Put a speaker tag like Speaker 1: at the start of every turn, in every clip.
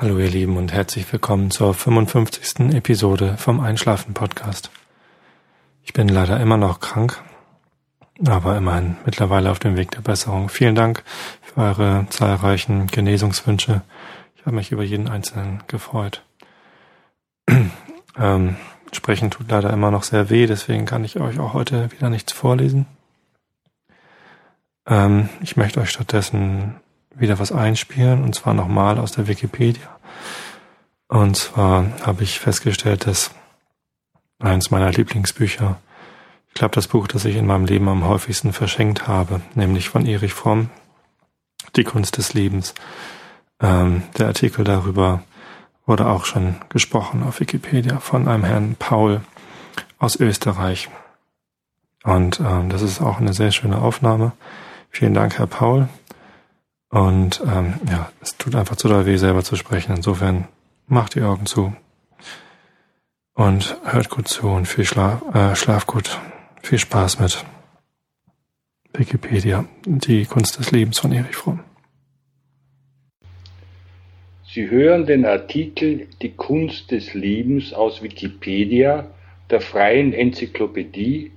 Speaker 1: Hallo ihr Lieben und herzlich willkommen zur 55. Episode vom Einschlafen Podcast. Ich bin leider immer noch krank, aber immerhin mittlerweile auf dem Weg der Besserung. Vielen Dank für eure zahlreichen Genesungswünsche. Ich habe mich über jeden einzelnen gefreut. ähm, sprechen tut leider immer noch sehr weh, deswegen kann ich euch auch heute wieder nichts vorlesen. Ähm, ich möchte euch stattdessen wieder was einspielen, und zwar nochmal aus der Wikipedia. Und zwar habe ich festgestellt, dass eins meiner Lieblingsbücher, ich glaube das Buch, das ich in meinem Leben am häufigsten verschenkt habe, nämlich von Erich Fromm, Die Kunst des Lebens. Ähm, der Artikel darüber wurde auch schon gesprochen auf Wikipedia von einem Herrn Paul aus Österreich. Und ähm, das ist auch eine sehr schöne Aufnahme. Vielen Dank, Herr Paul. Und ähm, ja, es tut einfach zu doll weh, selber zu sprechen. Insofern macht die Augen zu und hört gut zu und viel Schlaf, äh, Schlaf gut. Viel Spaß mit Wikipedia, die Kunst des Lebens von Erich Fromm.
Speaker 2: Sie hören den Artikel Die Kunst des Lebens aus Wikipedia, der freien Enzyklopädie,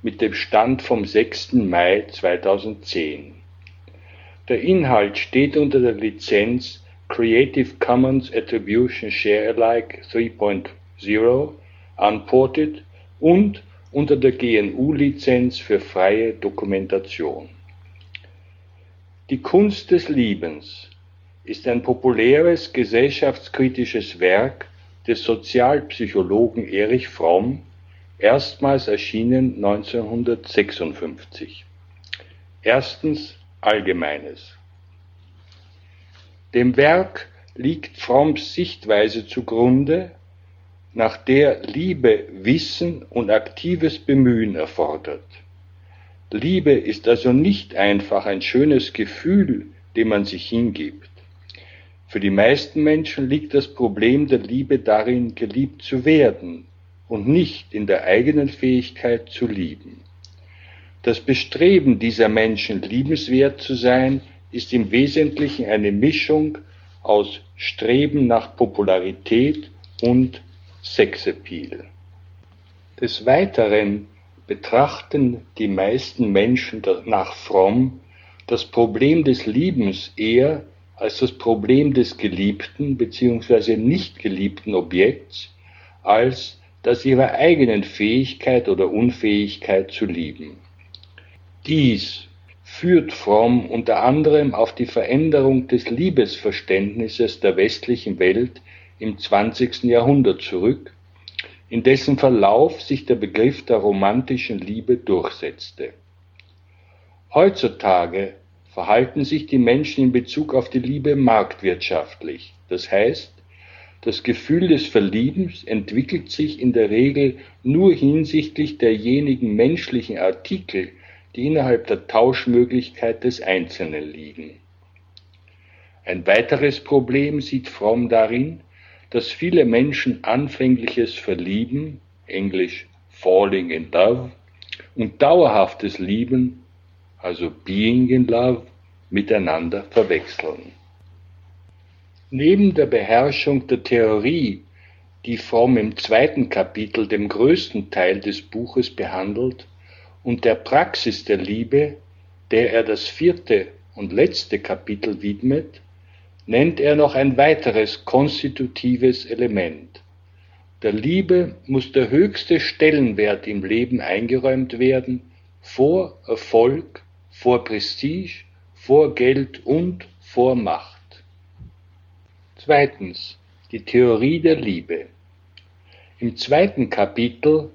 Speaker 2: mit dem Stand vom 6. Mai 2010. Der Inhalt steht unter der Lizenz Creative Commons Attribution Share Alike 3.0 Unported und unter der GNU-Lizenz für freie Dokumentation. Die Kunst des Liebens ist ein populäres gesellschaftskritisches Werk des Sozialpsychologen Erich Fromm, erstmals erschienen 1956. Erstens Allgemeines. Dem Werk liegt Fromms Sichtweise zugrunde, nach der Liebe Wissen und aktives Bemühen erfordert. Liebe ist also nicht einfach ein schönes Gefühl, dem man sich hingibt. Für die meisten Menschen liegt das Problem der Liebe darin, geliebt zu werden und nicht in der eigenen Fähigkeit zu lieben. Das Bestreben dieser Menschen, liebenswert zu sein, ist im Wesentlichen eine Mischung aus Streben nach Popularität und Sexappeal. Des Weiteren betrachten die meisten Menschen nach Fromm das Problem des Liebens eher als das Problem des geliebten bzw. nicht geliebten Objekts als das ihrer eigenen Fähigkeit oder Unfähigkeit zu lieben. Dies führt Fromm unter anderem auf die Veränderung des Liebesverständnisses der westlichen Welt im 20. Jahrhundert zurück, in dessen Verlauf sich der Begriff der romantischen Liebe durchsetzte. Heutzutage verhalten sich die Menschen in Bezug auf die Liebe marktwirtschaftlich, das heißt, das Gefühl des Verliebens entwickelt sich in der Regel nur hinsichtlich derjenigen menschlichen Artikel, die innerhalb der Tauschmöglichkeit des Einzelnen liegen. Ein weiteres Problem sieht Fromm darin, dass viele Menschen anfängliches Verlieben, englisch falling in love, und dauerhaftes Lieben, also being in love, miteinander verwechseln. Neben der Beherrschung der Theorie, die Fromm im zweiten Kapitel, dem größten Teil des Buches behandelt, und der Praxis der Liebe, der er das vierte und letzte Kapitel widmet, nennt er noch ein weiteres konstitutives Element. Der Liebe muss der höchste Stellenwert im Leben eingeräumt werden, vor Erfolg, vor Prestige, vor Geld und vor Macht. Zweitens, die Theorie der Liebe. Im zweiten Kapitel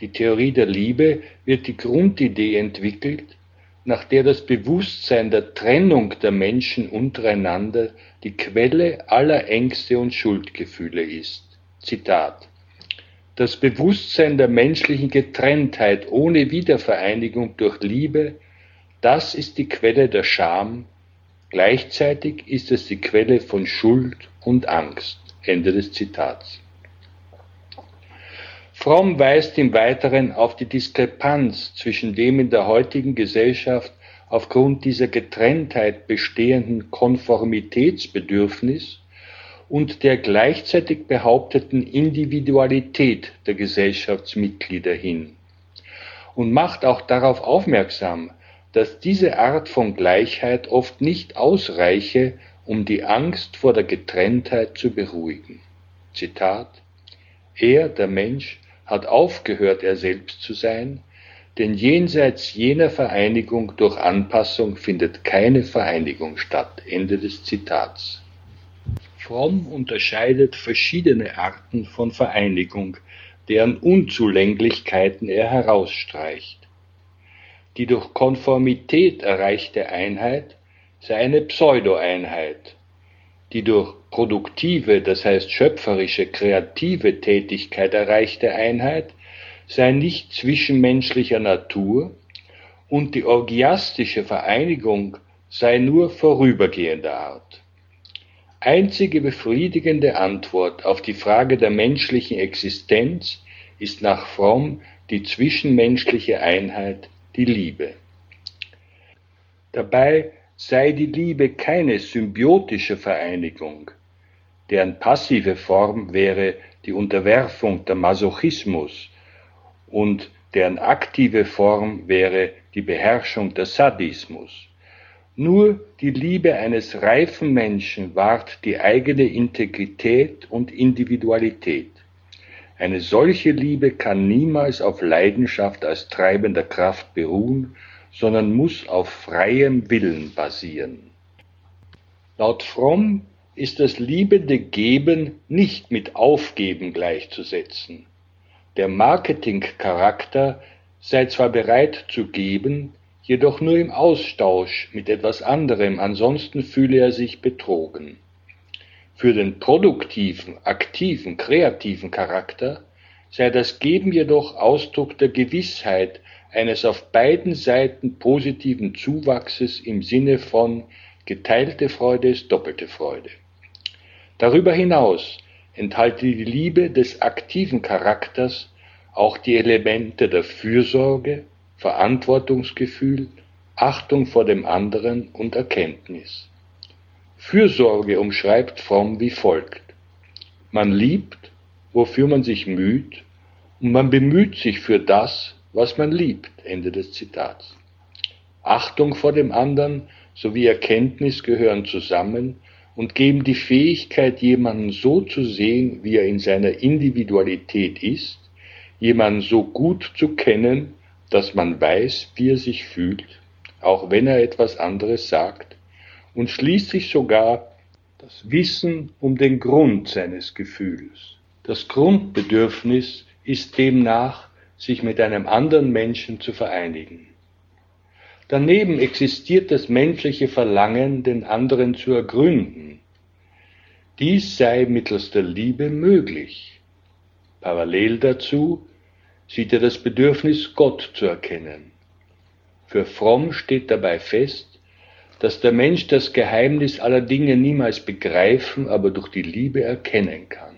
Speaker 2: die Theorie der Liebe wird die Grundidee entwickelt, nach der das Bewusstsein der Trennung der Menschen untereinander die Quelle aller Ängste und Schuldgefühle ist. Zitat Das Bewusstsein der menschlichen Getrenntheit ohne Wiedervereinigung durch Liebe, das ist die Quelle der Scham, gleichzeitig ist es die Quelle von Schuld und Angst. Ende des Zitats. Fromm weist im Weiteren auf die Diskrepanz zwischen dem in der heutigen Gesellschaft aufgrund dieser Getrenntheit bestehenden Konformitätsbedürfnis und der gleichzeitig behaupteten Individualität der Gesellschaftsmitglieder hin und macht auch darauf aufmerksam, dass diese Art von Gleichheit oft nicht ausreiche, um die Angst vor der Getrenntheit zu beruhigen. Zitat Er, der Mensch, hat aufgehört, er selbst zu sein, denn jenseits jener Vereinigung durch Anpassung findet keine Vereinigung statt. Ende des Zitats. Fromm unterscheidet verschiedene Arten von Vereinigung, deren Unzulänglichkeiten er herausstreicht. Die durch Konformität erreichte Einheit sei eine Pseudo-Einheit, die durch produktive, das heißt schöpferische, kreative Tätigkeit erreichte Einheit sei nicht zwischenmenschlicher Natur und die orgiastische Vereinigung sei nur vorübergehender Art. Einzige befriedigende Antwort auf die Frage der menschlichen Existenz ist nach Fromm die zwischenmenschliche Einheit, die Liebe. Dabei sei die Liebe keine symbiotische Vereinigung, deren passive Form wäre die Unterwerfung der Masochismus und deren aktive Form wäre die Beherrschung des Sadismus. Nur die Liebe eines reifen Menschen wahrt die eigene Integrität und Individualität. Eine solche Liebe kann niemals auf Leidenschaft als treibender Kraft beruhen, sondern muss auf freiem Willen basieren. Laut Fromm ist das liebende Geben nicht mit Aufgeben gleichzusetzen. Der Marketingcharakter sei zwar bereit zu geben, jedoch nur im Austausch mit etwas anderem, ansonsten fühle er sich betrogen. Für den produktiven, aktiven, kreativen Charakter sei das Geben jedoch Ausdruck der Gewissheit eines auf beiden Seiten positiven Zuwachses im Sinne von geteilte Freude ist doppelte Freude. Darüber hinaus enthalte die Liebe des aktiven Charakters auch die Elemente der Fürsorge, Verantwortungsgefühl, Achtung vor dem anderen und Erkenntnis. Fürsorge umschreibt Fromm wie folgt. Man liebt, wofür man sich müht, und man bemüht sich für das, was man liebt. Ende des Zitats. Achtung vor dem anderen sowie Erkenntnis gehören zusammen und geben die Fähigkeit, jemanden so zu sehen, wie er in seiner Individualität ist, jemanden so gut zu kennen, dass man weiß, wie er sich fühlt, auch wenn er etwas anderes sagt, und schließlich sogar das Wissen um den Grund seines Gefühls. Das Grundbedürfnis ist demnach, sich mit einem anderen Menschen zu vereinigen. Daneben existiert das menschliche Verlangen, den anderen zu ergründen. Dies sei mittels der Liebe möglich. Parallel dazu sieht er das Bedürfnis, Gott zu erkennen. Für Fromm steht dabei fest, dass der Mensch das Geheimnis aller Dinge niemals begreifen, aber durch die Liebe erkennen kann.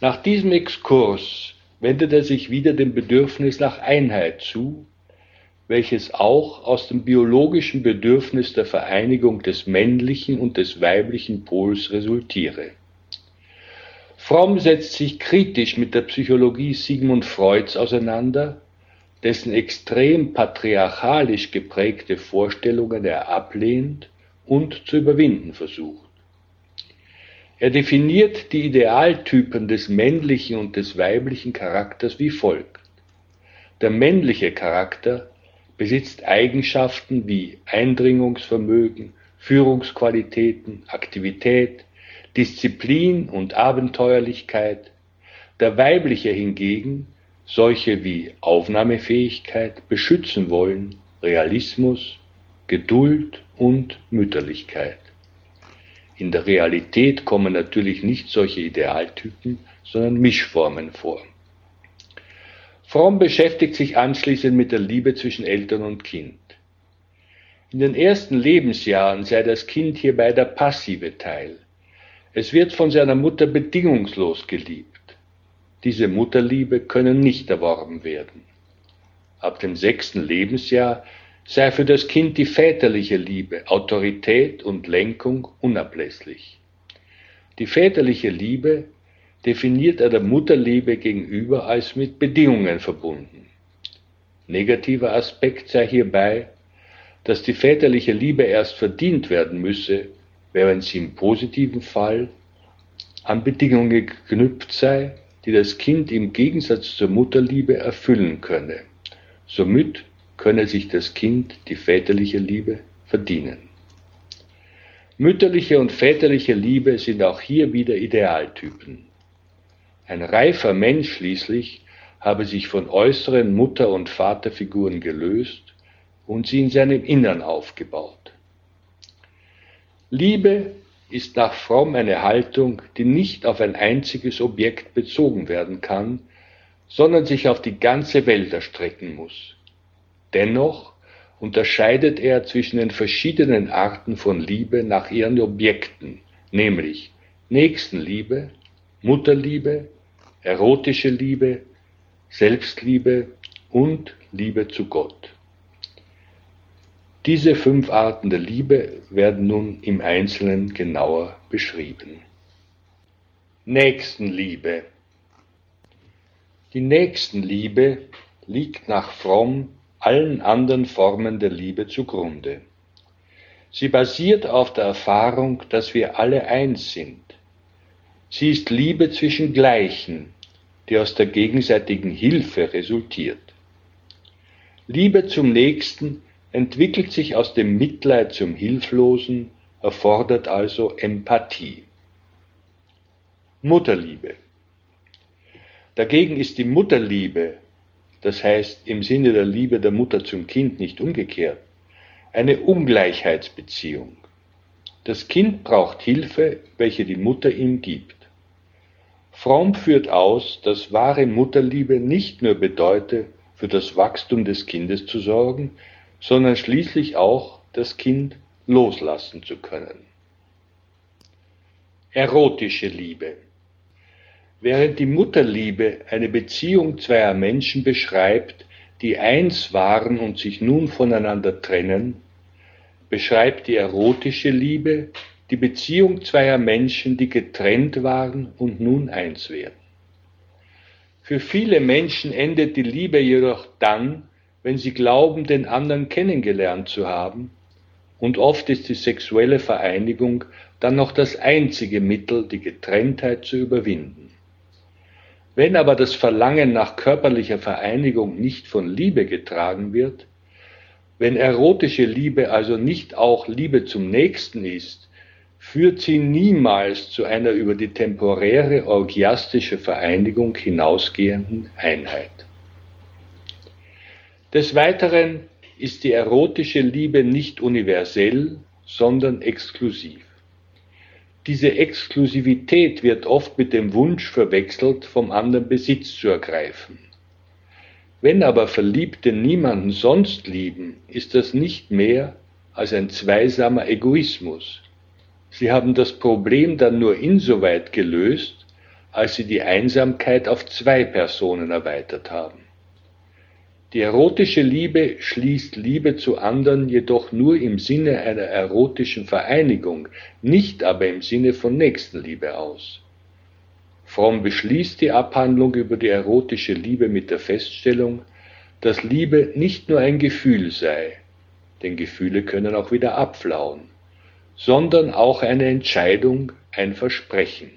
Speaker 2: Nach diesem Exkurs wendet er sich wieder dem Bedürfnis nach Einheit zu, welches auch aus dem biologischen Bedürfnis der Vereinigung des männlichen und des weiblichen Pols resultiere. Fromm setzt sich kritisch mit der Psychologie Sigmund Freuds auseinander, dessen extrem patriarchalisch geprägte Vorstellungen er ablehnt und zu überwinden versucht. Er definiert die Idealtypen des männlichen und des weiblichen Charakters wie folgt. Der männliche Charakter besitzt Eigenschaften wie Eindringungsvermögen, Führungsqualitäten, Aktivität, Disziplin und Abenteuerlichkeit, der weibliche hingegen solche wie Aufnahmefähigkeit, beschützen wollen, Realismus, Geduld und Mütterlichkeit. In der Realität kommen natürlich nicht solche Idealtypen, sondern Mischformen vor. Fromm beschäftigt sich anschließend mit der Liebe zwischen Eltern und Kind. In den ersten Lebensjahren sei das Kind hierbei der passive Teil. Es wird von seiner Mutter bedingungslos geliebt. Diese Mutterliebe können nicht erworben werden. Ab dem sechsten Lebensjahr sei für das Kind die väterliche Liebe, Autorität und Lenkung unablässlich. Die väterliche Liebe definiert er der Mutterliebe gegenüber als mit Bedingungen verbunden. Negativer Aspekt sei hierbei, dass die väterliche Liebe erst verdient werden müsse, während sie im positiven Fall an Bedingungen geknüpft sei, die das Kind im Gegensatz zur Mutterliebe erfüllen könne. Somit könne sich das Kind die väterliche Liebe verdienen. Mütterliche und väterliche Liebe sind auch hier wieder Idealtypen. Ein reifer Mensch schließlich habe sich von äußeren Mutter- und Vaterfiguren gelöst und sie in seinem Innern aufgebaut. Liebe ist nach Fromm eine Haltung, die nicht auf ein einziges Objekt bezogen werden kann, sondern sich auf die ganze Welt erstrecken muss. Dennoch unterscheidet er zwischen den verschiedenen Arten von Liebe nach ihren Objekten, nämlich Nächstenliebe, Mutterliebe, erotische Liebe, Selbstliebe und Liebe zu Gott. Diese fünf Arten der Liebe werden nun im Einzelnen genauer beschrieben. Nächstenliebe. Die Nächstenliebe liegt nach Fromm allen anderen Formen der Liebe zugrunde. Sie basiert auf der Erfahrung, dass wir alle eins sind. Sie ist Liebe zwischen Gleichen, die aus der gegenseitigen Hilfe resultiert. Liebe zum Nächsten entwickelt sich aus dem Mitleid zum Hilflosen, erfordert also Empathie. Mutterliebe. Dagegen ist die Mutterliebe das heißt im Sinne der Liebe der Mutter zum Kind nicht umgekehrt, eine Ungleichheitsbeziehung. Das Kind braucht Hilfe, welche die Mutter ihm gibt. Fromm führt aus, dass wahre Mutterliebe nicht nur bedeute, für das Wachstum des Kindes zu sorgen, sondern schließlich auch das Kind loslassen zu können. Erotische Liebe. Während die Mutterliebe eine Beziehung zweier Menschen beschreibt, die eins waren und sich nun voneinander trennen, beschreibt die erotische Liebe die Beziehung zweier Menschen, die getrennt waren und nun eins werden. Für viele Menschen endet die Liebe jedoch dann, wenn sie glauben, den anderen kennengelernt zu haben, und oft ist die sexuelle Vereinigung dann noch das einzige Mittel, die Getrenntheit zu überwinden. Wenn aber das Verlangen nach körperlicher Vereinigung nicht von Liebe getragen wird, wenn erotische Liebe also nicht auch Liebe zum Nächsten ist, führt sie niemals zu einer über die temporäre orgiastische Vereinigung hinausgehenden Einheit. Des Weiteren ist die erotische Liebe nicht universell, sondern exklusiv. Diese Exklusivität wird oft mit dem Wunsch verwechselt, vom anderen Besitz zu ergreifen. Wenn aber Verliebte niemanden sonst lieben, ist das nicht mehr als ein zweisamer Egoismus. Sie haben das Problem dann nur insoweit gelöst, als sie die Einsamkeit auf zwei Personen erweitert haben. Die erotische Liebe schließt Liebe zu anderen jedoch nur im Sinne einer erotischen Vereinigung, nicht aber im Sinne von Nächstenliebe aus. Fromm beschließt die Abhandlung über die erotische Liebe mit der Feststellung, dass Liebe nicht nur ein Gefühl sei, denn Gefühle können auch wieder abflauen, sondern auch eine Entscheidung, ein Versprechen.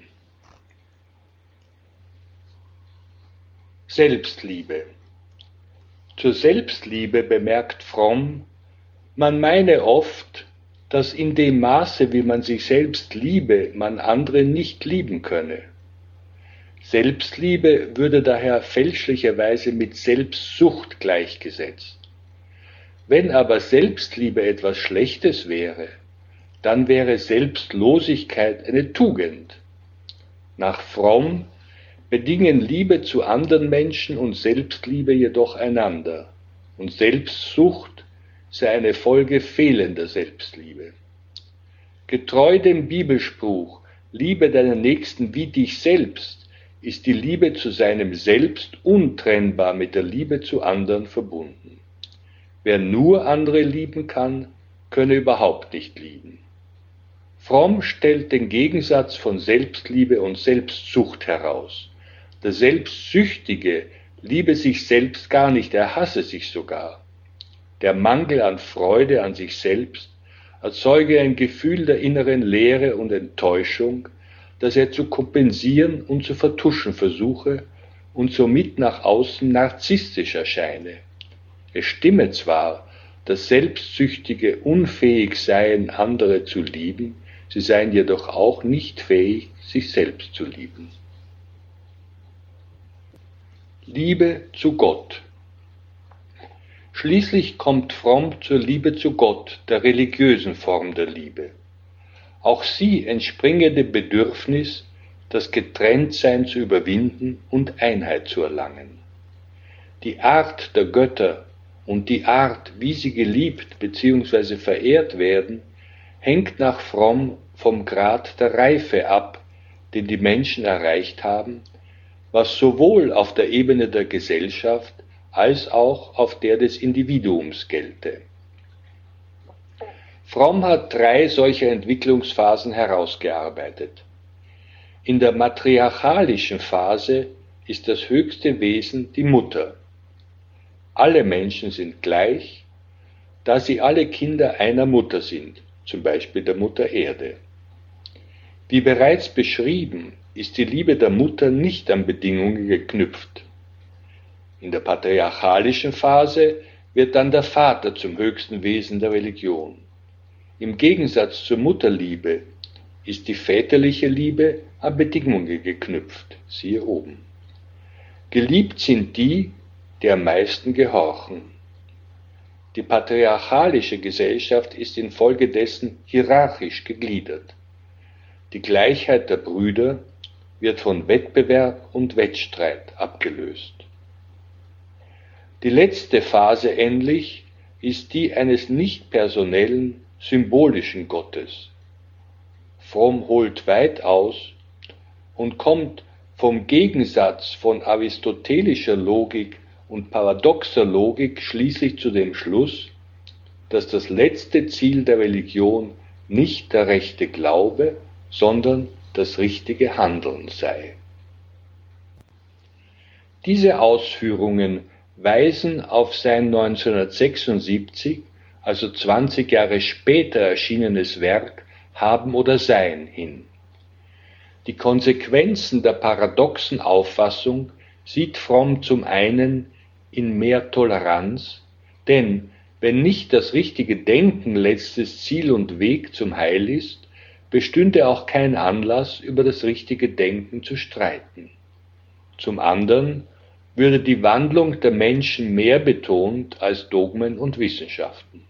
Speaker 2: Selbstliebe zur Selbstliebe bemerkt Fromm, man meine oft, dass in dem Maße, wie man sich selbst liebe, man andere nicht lieben könne. Selbstliebe würde daher fälschlicherweise mit Selbstsucht gleichgesetzt. Wenn aber Selbstliebe etwas Schlechtes wäre, dann wäre Selbstlosigkeit eine Tugend. Nach Fromm bedingen Liebe zu anderen Menschen und Selbstliebe jedoch einander, und Selbstsucht sei eine Folge fehlender Selbstliebe. Getreu dem Bibelspruch, liebe deinen Nächsten wie dich selbst, ist die Liebe zu seinem Selbst untrennbar mit der Liebe zu anderen verbunden. Wer nur andere lieben kann, könne überhaupt nicht lieben. Fromm stellt den Gegensatz von Selbstliebe und Selbstsucht heraus. Der Selbstsüchtige liebe sich selbst gar nicht, er hasse sich sogar. Der Mangel an Freude an sich selbst erzeuge ein Gefühl der inneren Leere und Enttäuschung, das er zu kompensieren und zu vertuschen versuche und somit nach außen narzisstisch erscheine. Es stimme zwar, dass Selbstsüchtige unfähig seien, andere zu lieben, sie seien jedoch auch nicht fähig, sich selbst zu lieben. Liebe zu Gott Schließlich kommt Fromm zur Liebe zu Gott, der religiösen Form der Liebe. Auch sie entspringe dem Bedürfnis, das Getrenntsein zu überwinden und Einheit zu erlangen. Die Art der Götter und die Art, wie sie geliebt bzw. verehrt werden, hängt nach Fromm vom Grad der Reife ab, den die Menschen erreicht haben, was sowohl auf der Ebene der Gesellschaft als auch auf der des Individuums gelte. Fromm hat drei solcher Entwicklungsphasen herausgearbeitet. In der matriarchalischen Phase ist das höchste Wesen die Mutter. Alle Menschen sind gleich, da sie alle Kinder einer Mutter sind, zum Beispiel der Mutter Erde. Wie bereits beschrieben, ist die Liebe der Mutter nicht an Bedingungen geknüpft. In der patriarchalischen Phase wird dann der Vater zum höchsten Wesen der Religion. Im Gegensatz zur Mutterliebe ist die väterliche Liebe an Bedingungen geknüpft, siehe oben. Geliebt sind die, die am meisten gehorchen. Die patriarchalische Gesellschaft ist infolgedessen hierarchisch gegliedert. Die Gleichheit der Brüder wird von Wettbewerb und Wettstreit abgelöst. Die letzte Phase endlich ist die eines nicht personellen, symbolischen Gottes. Fromm holt weit aus und kommt vom Gegensatz von aristotelischer Logik und paradoxer Logik schließlich zu dem Schluss, dass das letzte Ziel der Religion nicht der rechte Glaube, sondern das richtige Handeln sei. Diese Ausführungen weisen auf sein 1976, also 20 Jahre später erschienenes Werk Haben oder Sein hin. Die Konsequenzen der paradoxen Auffassung sieht Fromm zum einen in mehr Toleranz, denn wenn nicht das richtige Denken letztes Ziel und Weg zum Heil ist, bestünde auch kein Anlass, über das richtige Denken zu streiten. Zum anderen würde die Wandlung der Menschen mehr betont als Dogmen und Wissenschaften.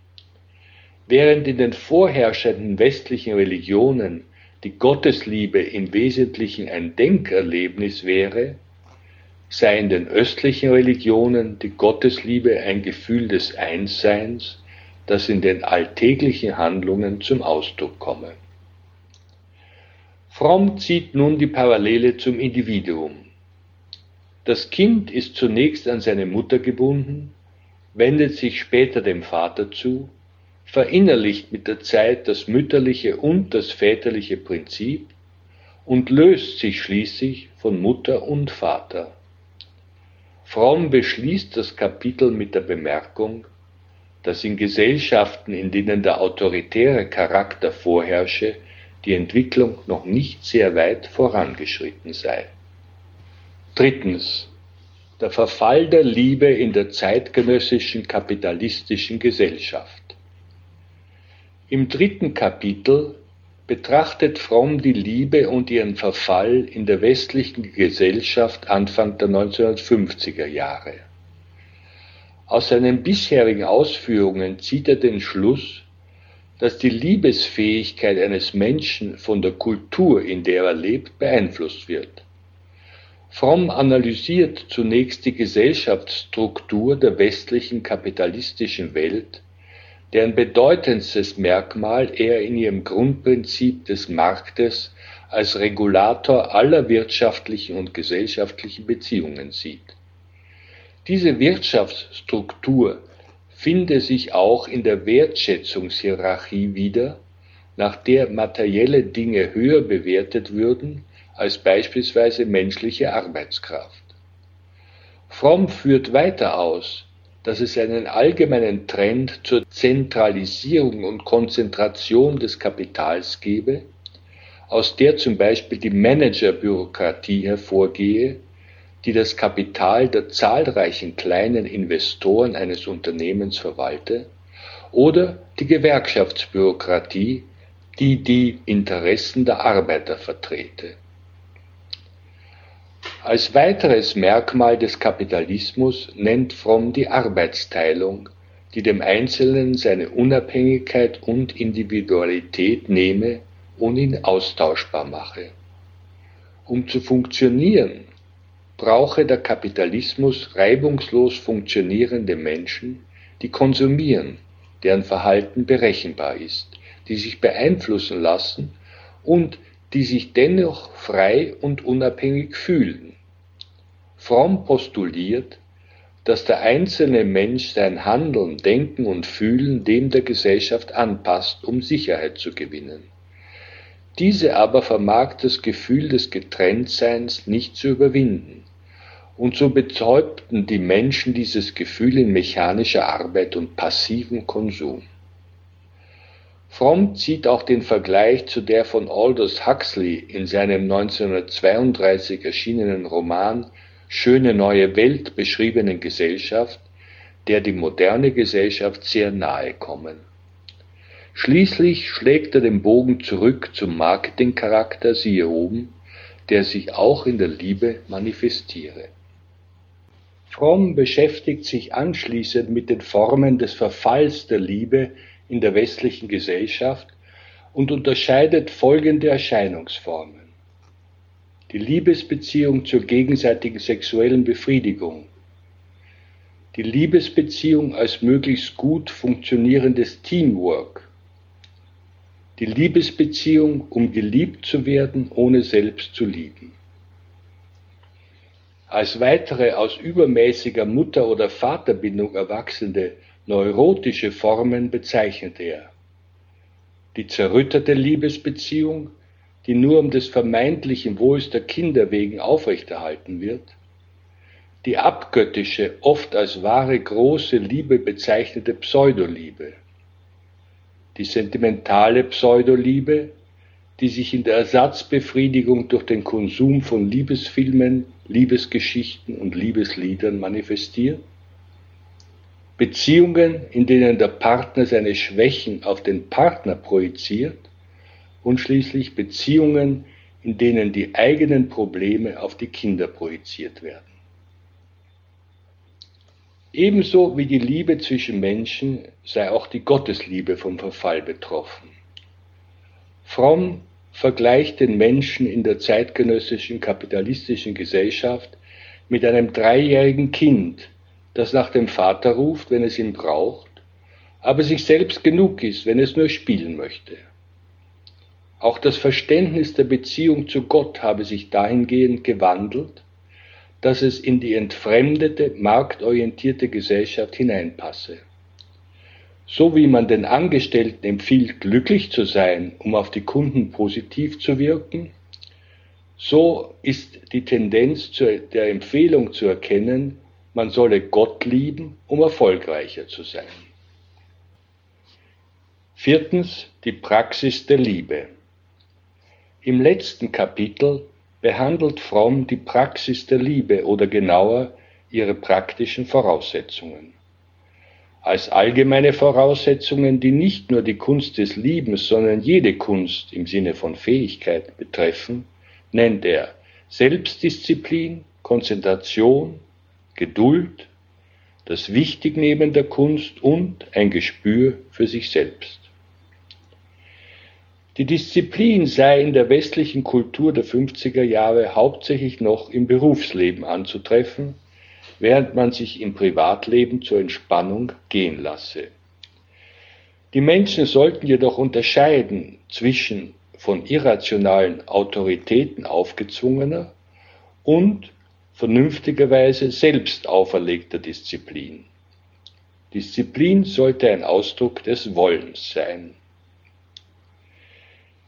Speaker 2: Während in den vorherrschenden westlichen Religionen die Gottesliebe im Wesentlichen ein Denkerlebnis wäre, sei in den östlichen Religionen die Gottesliebe ein Gefühl des Einsseins, das in den alltäglichen Handlungen zum Ausdruck komme. Fromm zieht nun die Parallele zum Individuum. Das Kind ist zunächst an seine Mutter gebunden, wendet sich später dem Vater zu, verinnerlicht mit der Zeit das mütterliche und das väterliche Prinzip und löst sich schließlich von Mutter und Vater. Fromm beschließt das Kapitel mit der Bemerkung, dass in Gesellschaften, in denen der autoritäre Charakter vorherrsche, die Entwicklung noch nicht sehr weit vorangeschritten sei. Drittens. Der Verfall der Liebe in der zeitgenössischen kapitalistischen Gesellschaft. Im dritten Kapitel betrachtet Fromm die Liebe und ihren Verfall in der westlichen Gesellschaft Anfang der 1950er Jahre. Aus seinen bisherigen Ausführungen zieht er den Schluss, dass die Liebesfähigkeit eines Menschen von der Kultur, in der er lebt, beeinflusst wird. Fromm analysiert zunächst die Gesellschaftsstruktur der westlichen kapitalistischen Welt, deren bedeutendstes Merkmal er in ihrem Grundprinzip des Marktes als Regulator aller wirtschaftlichen und gesellschaftlichen Beziehungen sieht. Diese Wirtschaftsstruktur finde sich auch in der Wertschätzungshierarchie wieder, nach der materielle Dinge höher bewertet würden als beispielsweise menschliche Arbeitskraft. Fromm führt weiter aus, dass es einen allgemeinen Trend zur Zentralisierung und Konzentration des Kapitals gebe, aus der zum Beispiel die Managerbürokratie hervorgehe, die das Kapital der zahlreichen kleinen Investoren eines Unternehmens verwalte, oder die Gewerkschaftsbürokratie, die die Interessen der Arbeiter vertrete. Als weiteres Merkmal des Kapitalismus nennt Fromm die Arbeitsteilung, die dem Einzelnen seine Unabhängigkeit und Individualität nehme und ihn austauschbar mache. Um zu funktionieren, brauche der Kapitalismus reibungslos funktionierende Menschen, die konsumieren, deren Verhalten berechenbar ist, die sich beeinflussen lassen und die sich dennoch frei und unabhängig fühlen. Fromm postuliert, dass der einzelne Mensch sein Handeln, Denken und Fühlen dem der Gesellschaft anpasst, um Sicherheit zu gewinnen. Diese aber vermag das Gefühl des Getrenntseins nicht zu überwinden. Und so betäubten die Menschen dieses Gefühl in mechanischer Arbeit und passivem Konsum. Fromm zieht auch den Vergleich zu der von Aldous Huxley in seinem 1932 erschienenen Roman Schöne neue Welt beschriebenen Gesellschaft, der die moderne Gesellschaft sehr nahe kommen. Schließlich schlägt er den Bogen zurück zum Marketingcharakter, siehe oben, der sich auch in der Liebe manifestiere. Fromm beschäftigt sich anschließend mit den Formen des Verfalls der Liebe in der westlichen Gesellschaft und unterscheidet folgende Erscheinungsformen. Die Liebesbeziehung zur gegenseitigen sexuellen Befriedigung. Die Liebesbeziehung als möglichst gut funktionierendes Teamwork. Die Liebesbeziehung, um geliebt zu werden, ohne selbst zu lieben. Als weitere aus übermäßiger Mutter- oder Vaterbindung erwachsende neurotische Formen bezeichnet er. Die zerrüttete Liebesbeziehung, die nur um des vermeintlichen Wohls der Kinder wegen aufrechterhalten wird, die abgöttische, oft als wahre große Liebe bezeichnete Pseudoliebe, die sentimentale Pseudoliebe, die sich in der Ersatzbefriedigung durch den Konsum von Liebesfilmen, Liebesgeschichten und Liebesliedern manifestiert, Beziehungen, in denen der Partner seine Schwächen auf den Partner projiziert und schließlich Beziehungen, in denen die eigenen Probleme auf die Kinder projiziert werden. Ebenso wie die Liebe zwischen Menschen sei auch die Gottesliebe vom Verfall betroffen. Fromm vergleicht den Menschen in der zeitgenössischen kapitalistischen Gesellschaft mit einem dreijährigen Kind, das nach dem Vater ruft, wenn es ihn braucht, aber sich selbst genug ist, wenn es nur spielen möchte. Auch das Verständnis der Beziehung zu Gott habe sich dahingehend gewandelt, dass es in die entfremdete, marktorientierte Gesellschaft hineinpasse. So wie man den Angestellten empfiehlt, glücklich zu sein, um auf die Kunden positiv zu wirken, so ist die Tendenz zur, der Empfehlung zu erkennen, man solle Gott lieben, um erfolgreicher zu sein. Viertens die Praxis der Liebe. Im letzten Kapitel behandelt Fromm die Praxis der Liebe oder genauer ihre praktischen Voraussetzungen. Als allgemeine Voraussetzungen, die nicht nur die Kunst des Liebens, sondern jede Kunst im Sinne von Fähigkeit betreffen, nennt er Selbstdisziplin, Konzentration, Geduld, das Wichtignehmen der Kunst und ein Gespür für sich selbst. Die Disziplin sei in der westlichen Kultur der 50er Jahre hauptsächlich noch im Berufsleben anzutreffen, während man sich im Privatleben zur Entspannung gehen lasse. Die Menschen sollten jedoch unterscheiden zwischen von irrationalen Autoritäten aufgezwungener und vernünftigerweise selbst auferlegter Disziplin. Disziplin sollte ein Ausdruck des Wollens sein.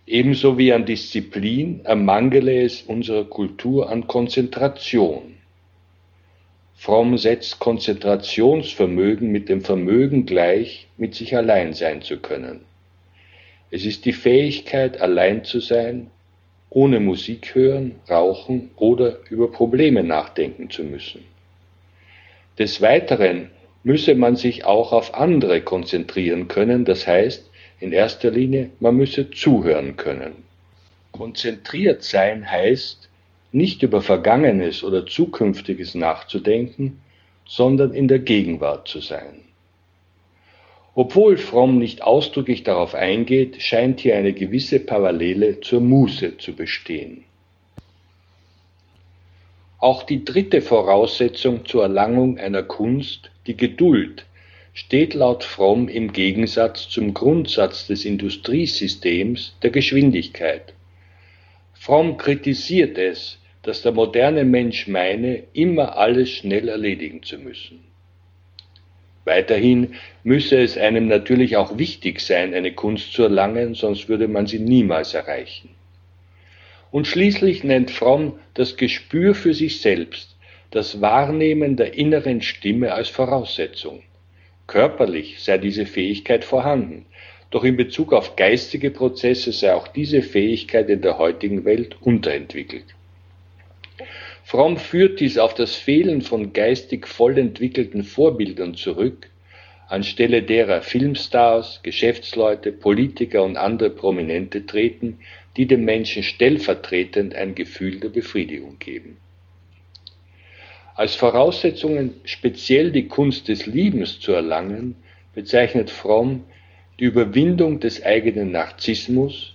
Speaker 2: Ebenso wie an Disziplin ermangele es unserer Kultur an Konzentration. Fromm setzt Konzentrationsvermögen mit dem Vermögen gleich, mit sich allein sein zu können. Es ist die Fähigkeit, allein zu sein, ohne Musik hören, rauchen oder über Probleme nachdenken zu müssen. Des Weiteren müsse man sich auch auf andere konzentrieren können, das heißt, in erster Linie, man müsse zuhören können. Konzentriert sein heißt, nicht über Vergangenes oder Zukünftiges nachzudenken, sondern in der Gegenwart zu sein. Obwohl Fromm nicht ausdrücklich darauf eingeht, scheint hier eine gewisse Parallele zur Muße zu bestehen. Auch die dritte Voraussetzung zur Erlangung einer Kunst, die Geduld, steht laut Fromm im Gegensatz zum Grundsatz des Industriesystems der Geschwindigkeit. Fromm kritisiert es, dass der moderne Mensch meine, immer alles schnell erledigen zu müssen. Weiterhin müsse es einem natürlich auch wichtig sein, eine Kunst zu erlangen, sonst würde man sie niemals erreichen. Und schließlich nennt Fromm das Gespür für sich selbst, das Wahrnehmen der inneren Stimme als Voraussetzung. Körperlich sei diese Fähigkeit vorhanden, doch in Bezug auf geistige Prozesse sei auch diese Fähigkeit in der heutigen Welt unterentwickelt. Fromm führt dies auf das Fehlen von geistig voll entwickelten Vorbildern zurück, anstelle derer Filmstars, Geschäftsleute, Politiker und andere Prominente treten, die dem Menschen stellvertretend ein Gefühl der Befriedigung geben. Als Voraussetzungen speziell die Kunst des Liebens zu erlangen, bezeichnet Fromm die Überwindung des eigenen Narzissmus,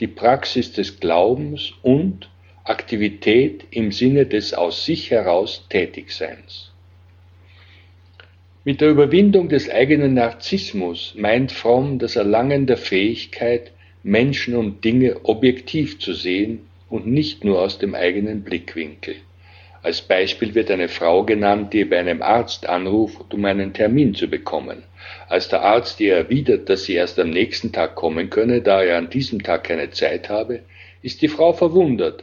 Speaker 2: die Praxis des Glaubens und Aktivität im Sinne des aus sich heraus Tätigseins. Mit der Überwindung des eigenen Narzissmus meint Fromm das Erlangen der Fähigkeit, Menschen und Dinge objektiv zu sehen und nicht nur aus dem eigenen Blickwinkel. Als Beispiel wird eine Frau genannt, die bei einem Arzt anruft, um einen Termin zu bekommen. Als der Arzt ihr erwidert, dass sie erst am nächsten Tag kommen könne, da er an diesem Tag keine Zeit habe, ist die Frau verwundert,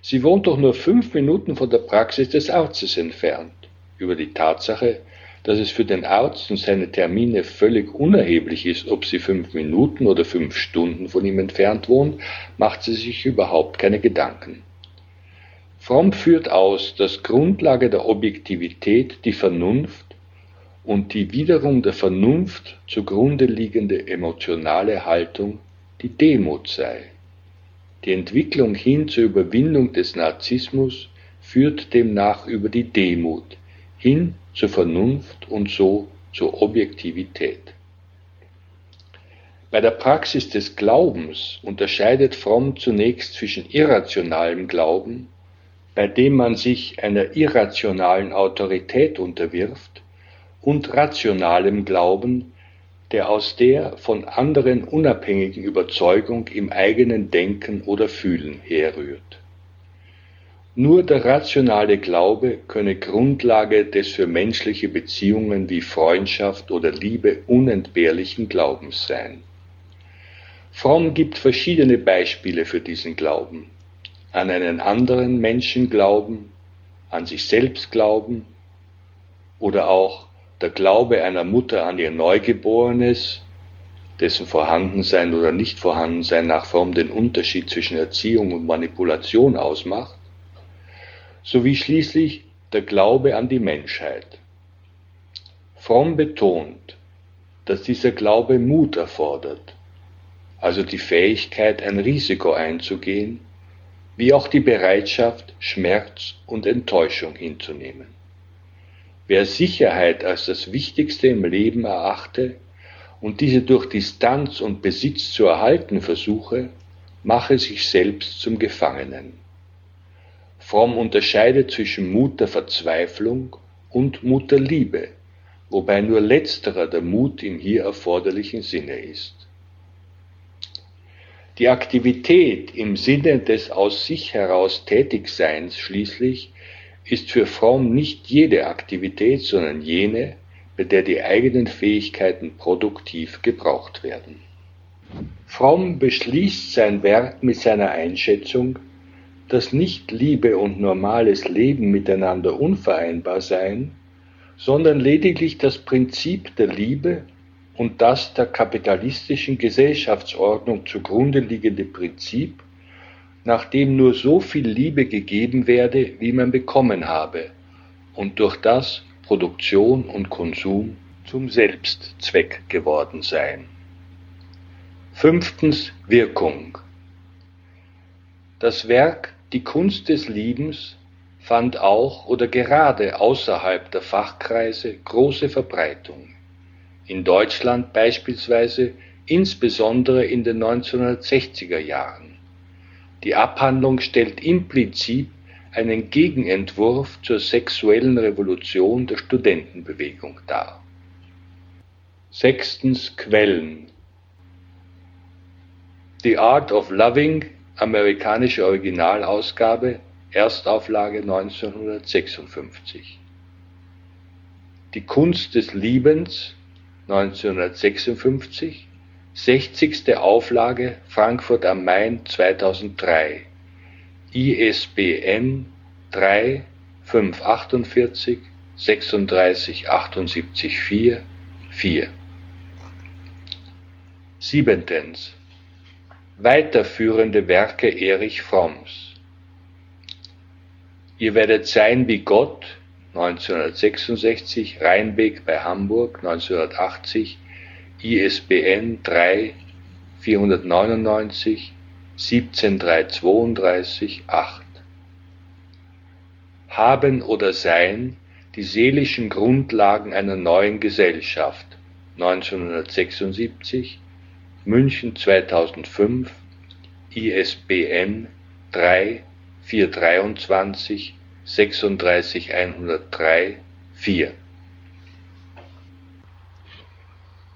Speaker 2: Sie wohnt doch nur fünf Minuten von der Praxis des Arztes entfernt. Über die Tatsache, dass es für den Arzt und seine Termine völlig unerheblich ist, ob sie fünf Minuten oder fünf Stunden von ihm entfernt wohnt, macht sie sich überhaupt keine Gedanken. Fromm führt aus, dass Grundlage der Objektivität die Vernunft und die wiederum der Vernunft zugrunde liegende emotionale Haltung die Demut sei. Die Entwicklung hin zur Überwindung des Narzissmus führt demnach über die Demut hin zur Vernunft und so zur Objektivität. Bei der Praxis des Glaubens unterscheidet Fromm zunächst zwischen irrationalem Glauben, bei dem man sich einer irrationalen Autorität unterwirft, und rationalem Glauben, der aus der von anderen unabhängigen Überzeugung im eigenen Denken oder Fühlen herrührt. Nur der rationale Glaube könne Grundlage des für menschliche Beziehungen wie Freundschaft oder Liebe unentbehrlichen Glaubens sein. Fromm gibt verschiedene Beispiele für diesen Glauben. An einen anderen Menschen glauben, an sich selbst glauben oder auch der Glaube einer Mutter an ihr Neugeborenes, dessen Vorhandensein oder Nichtvorhandensein nach Form den Unterschied zwischen Erziehung und Manipulation ausmacht, sowie schließlich der Glaube an die Menschheit. Fromm betont, dass dieser Glaube Mut erfordert, also die Fähigkeit, ein Risiko einzugehen, wie auch die Bereitschaft, Schmerz und Enttäuschung hinzunehmen. Wer Sicherheit als das Wichtigste im Leben erachte und diese durch Distanz und Besitz zu erhalten versuche, mache sich selbst zum Gefangenen. Fromm unterscheidet zwischen Mut der Verzweiflung und Mut der Liebe, wobei nur letzterer der Mut im hier erforderlichen Sinne ist. Die Aktivität im Sinne des aus sich heraus Tätigseins schließlich ist für Fromm nicht jede Aktivität, sondern jene, bei der die eigenen Fähigkeiten produktiv gebraucht werden. Fromm beschließt sein Werk mit seiner Einschätzung, dass nicht Liebe und normales Leben miteinander unvereinbar seien, sondern lediglich das Prinzip der Liebe und das der kapitalistischen Gesellschaftsordnung zugrunde liegende Prinzip, nach dem nur so viel Liebe gegeben werde, wie man bekommen habe, und durch das Produktion und Konsum zum Selbstzweck geworden seien. Fünftens Wirkung. Das Werk Die Kunst des Liebens fand auch oder gerade außerhalb der Fachkreise große Verbreitung. In Deutschland beispielsweise insbesondere in den 1960er Jahren. Die Abhandlung stellt implizit einen Gegenentwurf zur sexuellen Revolution der Studentenbewegung dar. Sechstens Quellen The Art of Loving, amerikanische Originalausgabe, Erstauflage 1956. Die Kunst des Liebens 1956, 60. Auflage Frankfurt am Main 2003, ISBN 3 548 36 78 4 4. Siebentens Weiterführende Werke Erich Fromms. Ihr werdet sein wie Gott 1966, Rheinbeck bei Hamburg 1980, ISBN 3 499 17332 8. Haben oder Sein, die seelischen Grundlagen einer neuen Gesellschaft 1976, München 2005, ISBN 3 423 36103 4.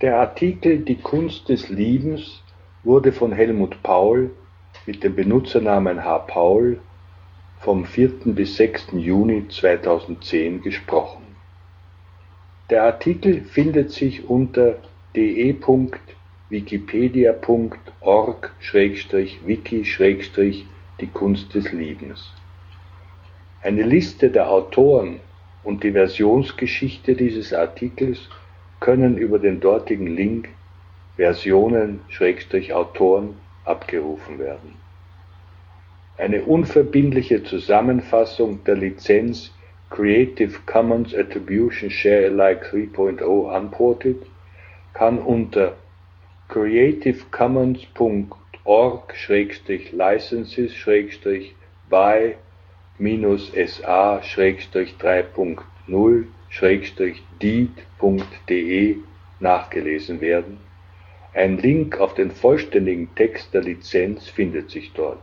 Speaker 2: Der Artikel Die Kunst des Liebens wurde von Helmut Paul mit dem Benutzernamen H. Paul vom 4. bis 6. Juni 2010 gesprochen. Der Artikel findet sich unter de wikipedia.org-wiki- die Kunst des Liebens. Eine Liste der Autoren und die Versionsgeschichte dieses Artikels können über den dortigen Link Versionen-Autoren abgerufen werden. Eine unverbindliche Zusammenfassung der Lizenz Creative Commons Attribution Share Alike 3.0 Unported kann unter creative-commons.org/licenses-by-sa-3.0-deed.de nachgelesen werden. Ein Link auf den vollständigen Text der Lizenz findet sich dort.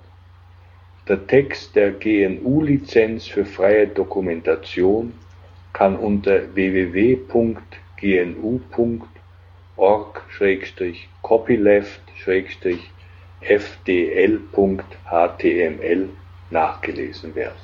Speaker 2: Der Text der GNU-Lizenz für freie Dokumentation kann unter www.gnu.org org-copyleft-fdl.html nachgelesen werden